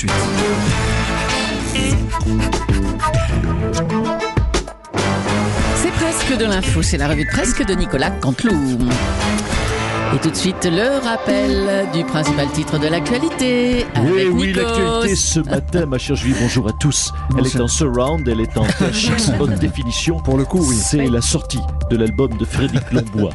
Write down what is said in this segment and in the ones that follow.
Suite. C'est presque de l'info, c'est la revue de presque de Nicolas Canteloup. Et tout de suite, le rappel du principal titre de l'actualité. Oui, oui, l'actualité ce matin, ma chère Julie, bonjour à tous. Elle est en surround, elle est en THX haute définition. Pour le coup, oui. C'est la sortie de l'album de Frédéric Lombois.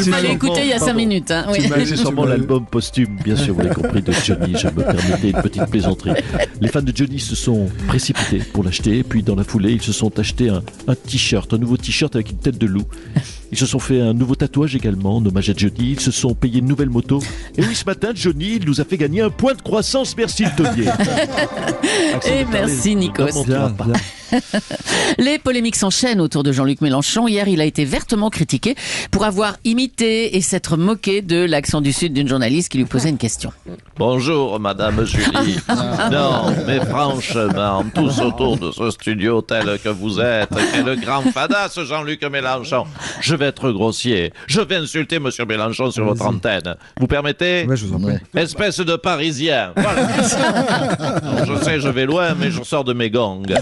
Il fallait écouter il y a 5 minutes. hein, oui. C'est sûrement l'album posthume, bien sûr, vous l'avez compris, de Johnny. Je me permettais une petite plaisanterie. Les fans de Johnny se sont précipités pour l'acheter, puis dans la foulée, ils se sont achetés un, un t-shirt, un nouveau t-shirt avec une tête de loup. Ils se sont fait un nouveau tatouage également, en hommage à Johnny. Ils se sont payés une nouvelle moto. Et oui, ce matin, Johnny il nous a fait gagner un point de croissance. Merci le taulier. Et merci Nikos. Les polémiques s'enchaînent autour de Jean-Luc Mélenchon. Hier, il a été vertement critiqué pour avoir imité et s'être moqué de l'accent du Sud d'une journaliste qui lui posait une question. Bonjour, Madame Julie. non, mais franchement, tous autour de ce studio tel que vous êtes, quel grand fada ce Jean-Luc Mélenchon. Je vais être grossier. Je vais insulter Monsieur Mélenchon sur votre antenne. Vous permettez Ouais, je vous en prie. Espèce de Parisien. Voilà. Je sais, je vais loin, mais je sors de mes gangs.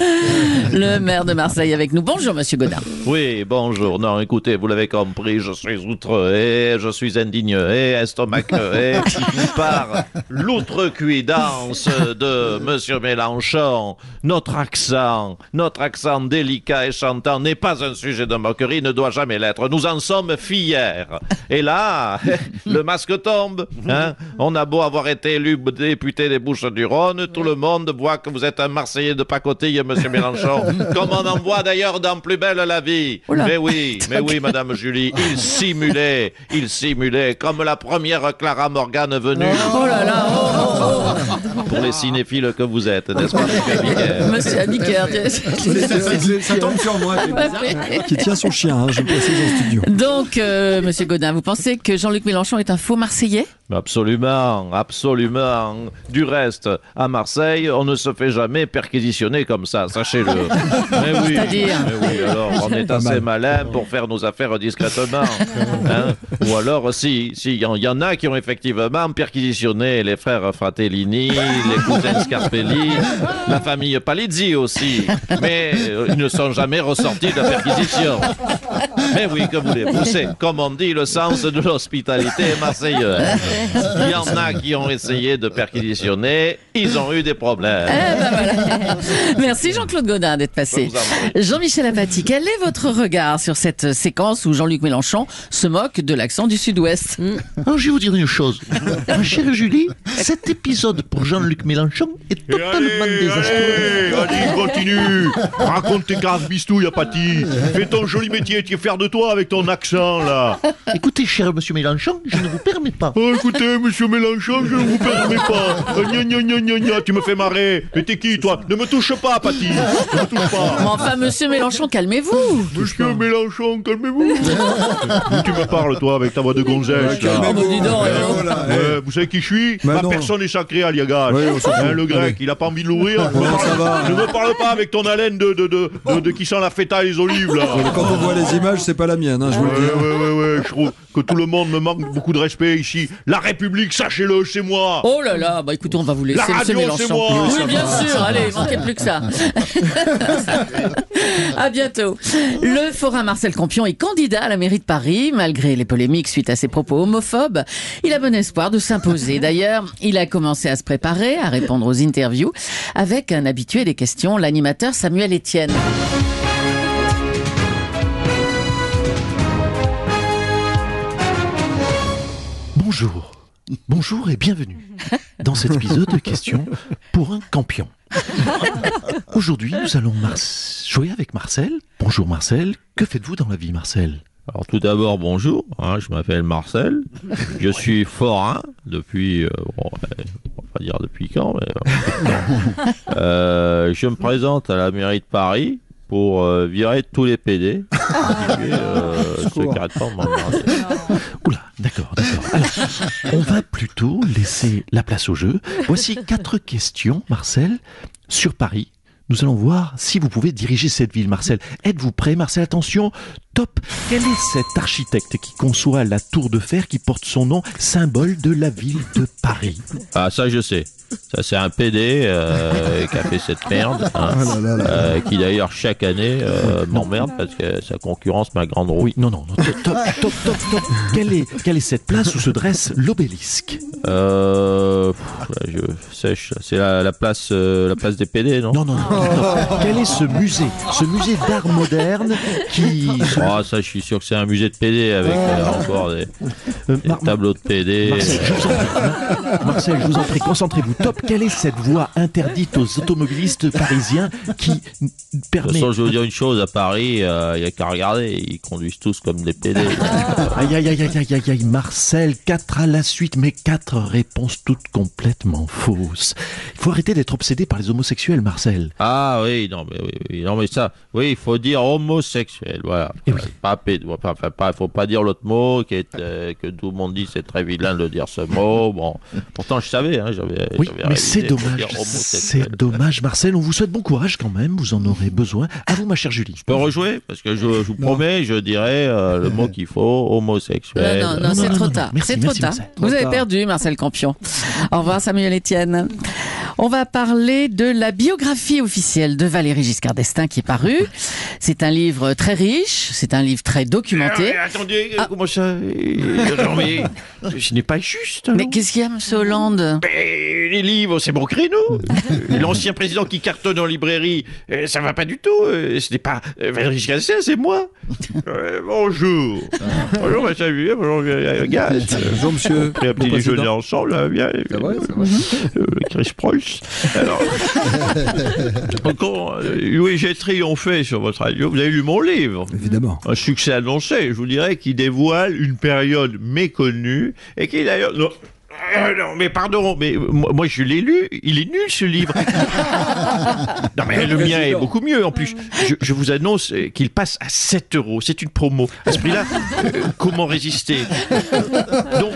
Le maire de Marseille avec nous. Bonjour, Monsieur Godin. Oui, bonjour. Non, écoutez, vous l'avez compris, je suis outré, je suis indigné, estomaqué par l'outrecuidance de Monsieur Mélenchon. Notre accent, notre accent délicat et chantant n'est pas un sujet de moquerie, ne doit jamais l'être. Nous en sommes fiers. Et là, le masque tombe. Hein On a beau avoir été élu député des Bouches-du-Rhône, tout le monde voit que vous êtes un Marseillais de pacotille, Monsieur Mélenchon. Comme on en voit d'ailleurs dans Plus belle la vie. Mais oui, mais oui, Madame Julie, il simulait, il simulait, comme la première Clara Morgan venue. Oh là là, oh, oh, oh. Pour les cinéphiles que vous êtes, n'est-ce pas, Monsieur Biquet Monsieur Abiker. Ça tombe sur moi. Qui tient son chien, hein, je le précise en studio. Donc, euh, Monsieur Godin, vous pensez que Jean-Luc Mélenchon est un faux Marseillais? Absolument, absolument. Du reste, à Marseille, on ne se fait jamais perquisitionner comme ça, sachez-le. Mais oui, C'est-à-dire mais oui, alors on est assez mal. malin pour faire nos affaires discrètement. hein. Ou alors, si, si, y, y en a qui ont effectivement perquisitionné les frères Fratellini, les cousins Scarpelli, la famille Palizzi aussi. Mais euh, ils ne sont jamais ressortis de la perquisition. Mais oui, que voulez-vous? C'est, comme on dit, le sens de l'hospitalité marseillaise. Il y en a qui ont essayé de perquisitionner, ils ont eu des problèmes. Eh ben voilà. Merci Jean-Claude Godin d'être passé. Jean-Michel Apathy, quel est votre regard sur cette séquence où Jean-Luc Mélenchon se moque de l'accent du Sud-Ouest? Alors, je vais vous dire une chose. Ma chère Julie, cet épisode pour Jean-Luc Mélenchon est totalement désastreux. Vas-y, continue. Raconte tes cases bistouilles, Apathy Fais ton joli métier, tu es fier de toi avec ton accent, là. Écoutez, cher monsieur Mélenchon, je ne vous permets pas. Oh, écoutez, monsieur Mélenchon, je ne vous permets pas. Euh, Gna gna gna gna gna, tu me fais marrer. Mais t'es qui, toi? Ne me touche pas, Apathy Ne me touche Mais pas enfin, monsieur Mélenchon, calmez-vous. Monsieur Mélenchon, calmez-vous. Tu me parles, toi, avec ta voix de gonzesse, là? Dis donc, alors. Ouais, vous savez qui je suis? Bah Ma personne est sacrée, Aliagas. Oui, Hein, le grec, Allez. il a pas envie de l'ouvrir. Ne me ça parle- va. Ne me parle pas avec ton haleine de, de, de, de- de qui sent la feta et les olives, là. Quand on voit les images, c'est pas la mienne, hein, je vous le Ouais, dis. ouais, ouais, ouais, je trouve que tout le monde me manque beaucoup de respect ici. La République, sachez-le, c'est moi. Oh là là, bah écoutez, on va vous laisser, La radio, c'est moi. Oui, bien sûr, allez, manquez plus que ça. à bientôt. Le forain Marcel Campion est candidat à la mairie de Paris, malgré les polémiques suite à ses propos homophobes. Il a bon espoir de s'imposer. D'ailleurs, il a commencé à se préparer, à répondre aux interviews, avec un habitué des questions, l'animateur Samuel Etienne. Bonjour. Bonjour et bienvenue dans cet épisode de questions pour un campion. Aujourd'hui, nous allons jouer avec Marcel. Bonjour Marcel, que faites-vous dans la vie Marcel? Alors tout d'abord, bonjour, hein, je m'appelle Marcel, je suis forain depuis, euh, bon, euh, on va pas dire depuis quand, mais euh. Euh, je me présente à la mairie de Paris pour euh, virer tous les PD, et, euh, ceux qui arrêtent pas de m'emmerder. Oula, d'accord, d'accord. Alors, on va plutôt laisser la place au jeu. Voici quatre questions, Marcel, sur Paris. Nous allons voir si vous pouvez diriger cette ville, Marcel. Êtes-vous prêt, Marcel? Attention, top. Quel est cet architecte qui conçoit la tour de fer qui porte son nom, symbole de la ville de Paris? Ah ça je sais, ça c'est un PD euh, qui a fait cette merde, hein, euh, qui d'ailleurs chaque année euh, m'emmerde parce que sa concurrence ma grande roue. Oui, non, non, non, top, top, top, top, top. Quelle est, quelle est cette place où se dresse l'obélisque? Euh, pff, là, je sèche, c'est la, la place, euh, la place des PD, non? Non, non, non. non. Quel est ce musée? Ce musée d'art moderne qui... Ah ça, je suis sûr que c'est un musée de PD avec euh, encore des, Euh, des Mar- tableaux de PD. Marcel, je vous en prie, Mar- Marcel, je vous en prie, concentrez-vous. Top, quelle est cette voie interdite aux automobilistes parisiens qui n- De toute permet... façon, je vous dire une chose, à Paris, il n'y a qu'à regarder, ils conduisent tous comme des PD. Aïe, aïe, aïe, aïe, aïe, aïe, Marcel, quatre à la suite, mais quatre réponses toutes complètement fausses. Il faut arrêter d'être obsédé par les homosexuels, Marcel. Ah oui, non mais oui, oui, non mais ça, oui, il faut dire homosexuel, voilà. Eh oui. Pas pédo, enfin, enfin, pas, faut pas dire l'autre mot qui est euh, que tout le monde dit c'est très vilain de dire ce mot. Bon, pourtant je savais, hein, j'avais. Oui, mais c'est dommage. C'est dommage, Marcel. On vous souhaite bon courage quand même. Vous en aurez besoin. À vous, ma chère Julie. Je peux rejouer parce que je, je vous promets, je dirai euh, le mot qu'il faut, homosexuel. Non, non, non, c'est trop tard. merci, C'est trop tard. Vous avez perdu, Marcel Campion. Au revoir, Samuel Etienne. On va parler de la biographie officielle de Valéry Giscard d'Estaing qui est parue. C'est un livre très riche, c'est un livre très documenté. Euh, attendez, euh, comment ça euh, non, mais ce n'est pas juste. Mais qu'est-ce qu'il y a, Monsieur Hollande? Mais les livres, c'est mon créneau. Euh, L'ancien président qui cartonne en librairie, euh, ça va pas du tout. Euh, Ce n'est pas euh, Valéry Giscard d'Estaing, c'est moi. Euh, bonjour. bonjour, ma salut. Bonjour, euh. Bonjour, monsieur. On a un petit déjeuner ensemble, là, bien. Ça va, ça va. Euh, Chris Preuss. Alors, encore, euh, oui, j'ai triomphé sur votre radio. Vous avez lu mon livre. Évidemment. Un succès annoncé, je vous dirais, qui dévoile une période méconnue et qui d'ailleurs. Non, euh, non, mais pardon, mais euh, moi, je l'ai lu, il est nul ce livre. non mais le mien est beaucoup mieux en plus. Je, je vous annonce qu'il passe à 7 euros, c'est une promo. À ce prix-là, euh, comment résister? Donc,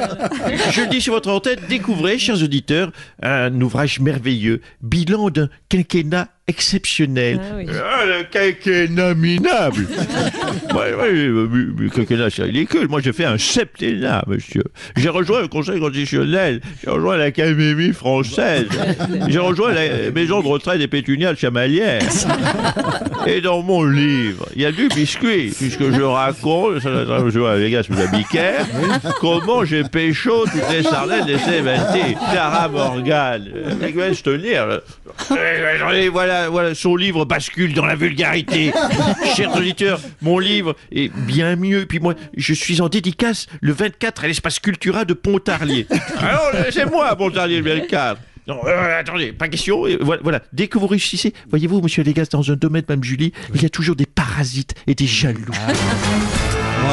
je le dis sur votre antenne, découvrez, chers auditeurs, un ouvrage merveilleux, bilan d'un quinquennat exceptionnel. Ah, le quinquennat minable Ouais, ouais, mais- mais quinquennat, c'est ridicule. Moi, j'ai fait un septennat, monsieur. J'ai rejoint le Conseil constitutionnel, j'ai rejoint l'Académie française, j'ai rejoint la maison de retraite des pétunias de Chamalières. Et dans mon livre, il y a du biscuit, puisque je raconte, ça les gars sous la comment j'ai pécho toutes les sardines des C20. Clara Morgan, elle va se tenir. Voilà, son livre bascule dans la vulgarité. Chers auditeurs, mon livre est bien mieux. Puis moi, je suis en dédicace le 24 à l'espace Cultura de Pontarlier. Alors, euh, c'est moi, Pontarlier, le 24. Non, euh, attendez, pas question. Voilà, voilà. dès que vous réussissez, voyez-vous, monsieur Légas, dans un domaine, même Julie, il y a toujours des parasites et des jaloux.